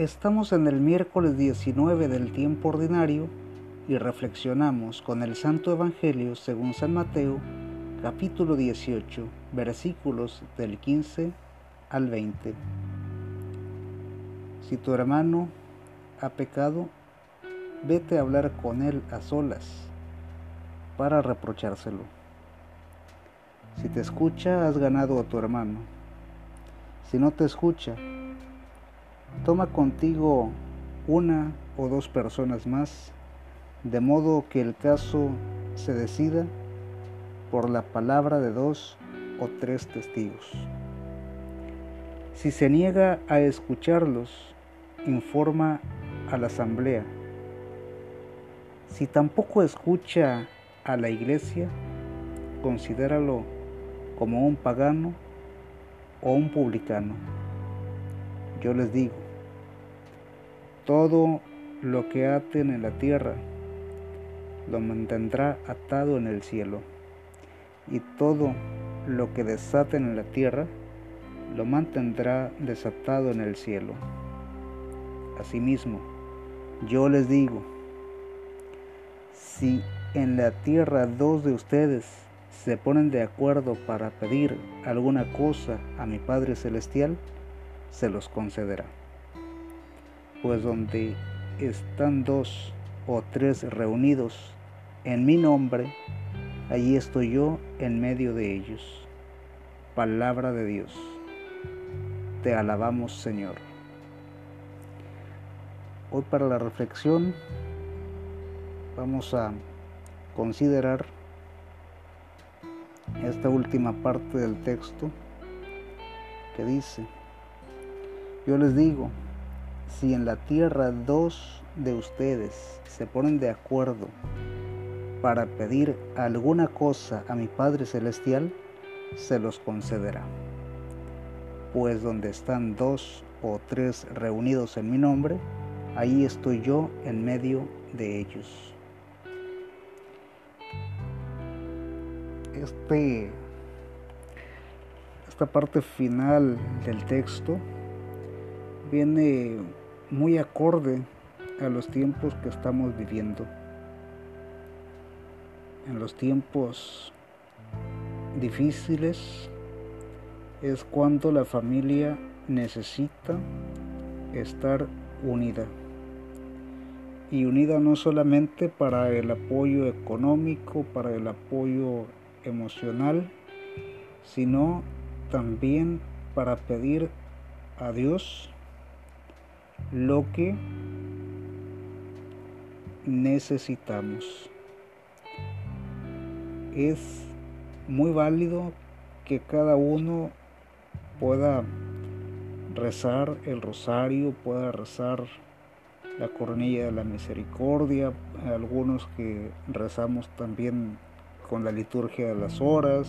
Estamos en el miércoles 19 del tiempo ordinario y reflexionamos con el Santo Evangelio según San Mateo, capítulo 18, versículos del 15 al 20. Si tu hermano ha pecado, vete a hablar con él a solas para reprochárselo. Si te escucha, has ganado a tu hermano. Si no te escucha, Toma contigo una o dos personas más, de modo que el caso se decida por la palabra de dos o tres testigos. Si se niega a escucharlos, informa a la asamblea. Si tampoco escucha a la iglesia, considéralo como un pagano o un publicano. Yo les digo, todo lo que aten en la tierra lo mantendrá atado en el cielo, y todo lo que desaten en la tierra lo mantendrá desatado en el cielo. Asimismo, yo les digo, si en la tierra dos de ustedes se ponen de acuerdo para pedir alguna cosa a mi Padre Celestial, se los concederá pues donde están dos o tres reunidos en mi nombre, allí estoy yo en medio de ellos. Palabra de Dios. Te alabamos Señor. Hoy para la reflexión vamos a considerar esta última parte del texto que dice, yo les digo, si en la tierra dos de ustedes se ponen de acuerdo para pedir alguna cosa a mi Padre Celestial, se los concederá. Pues donde están dos o tres reunidos en mi nombre, ahí estoy yo en medio de ellos. Este, esta parte final del texto viene muy acorde a los tiempos que estamos viviendo. En los tiempos difíciles es cuando la familia necesita estar unida. Y unida no solamente para el apoyo económico, para el apoyo emocional, sino también para pedir a Dios lo que necesitamos. Es muy válido que cada uno pueda rezar el rosario, pueda rezar la coronilla de la misericordia, algunos que rezamos también con la liturgia de las horas,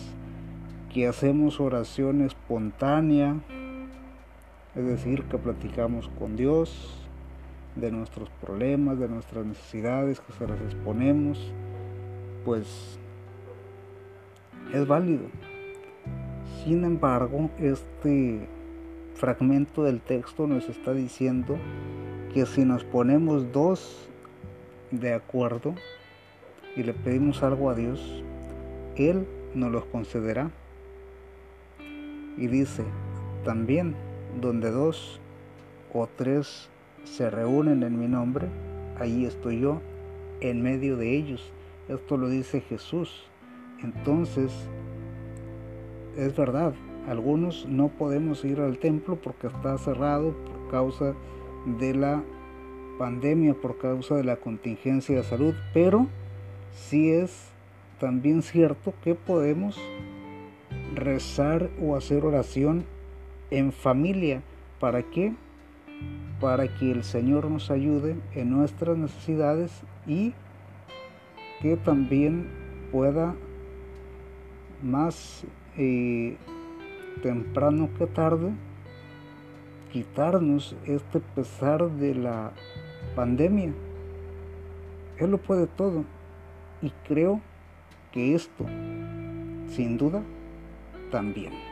que hacemos oración espontánea, es decir, que platicamos con Dios de nuestros problemas, de nuestras necesidades, que se las exponemos, pues es válido. Sin embargo, este fragmento del texto nos está diciendo que si nos ponemos dos de acuerdo y le pedimos algo a Dios, Él nos lo concederá. Y dice, también donde dos o tres se reúnen en mi nombre, ahí estoy yo, en medio de ellos. Esto lo dice Jesús. Entonces, es verdad, algunos no podemos ir al templo porque está cerrado por causa de la pandemia, por causa de la contingencia de salud, pero sí es también cierto que podemos rezar o hacer oración en familia. ¿Para qué? Para que el Señor nos ayude en nuestras necesidades y que también pueda más eh, temprano que tarde quitarnos este pesar de la pandemia. Él lo puede todo. Y creo que esto, sin duda, también.